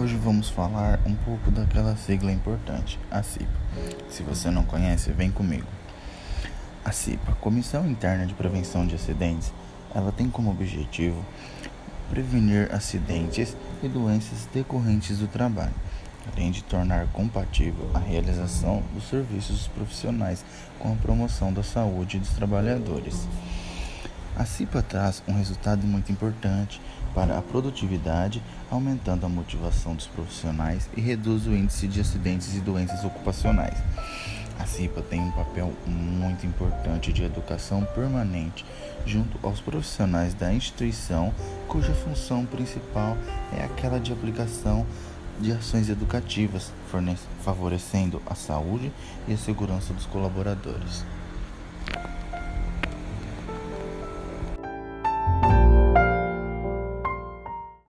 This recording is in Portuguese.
Hoje vamos falar um pouco daquela sigla importante, a CIPA. Se você não conhece, vem comigo. A CIPA, Comissão Interna de Prevenção de Acidentes, ela tem como objetivo prevenir acidentes e doenças decorrentes do trabalho, além de tornar compatível a realização dos serviços profissionais com a promoção da saúde dos trabalhadores. A CIPA traz um resultado muito importante para a produtividade, aumentando a motivação dos profissionais e reduz o índice de acidentes e doenças ocupacionais. A CIPA tem um papel muito importante de educação permanente junto aos profissionais da instituição, cuja função principal é aquela de aplicação de ações educativas, favorecendo a saúde e a segurança dos colaboradores.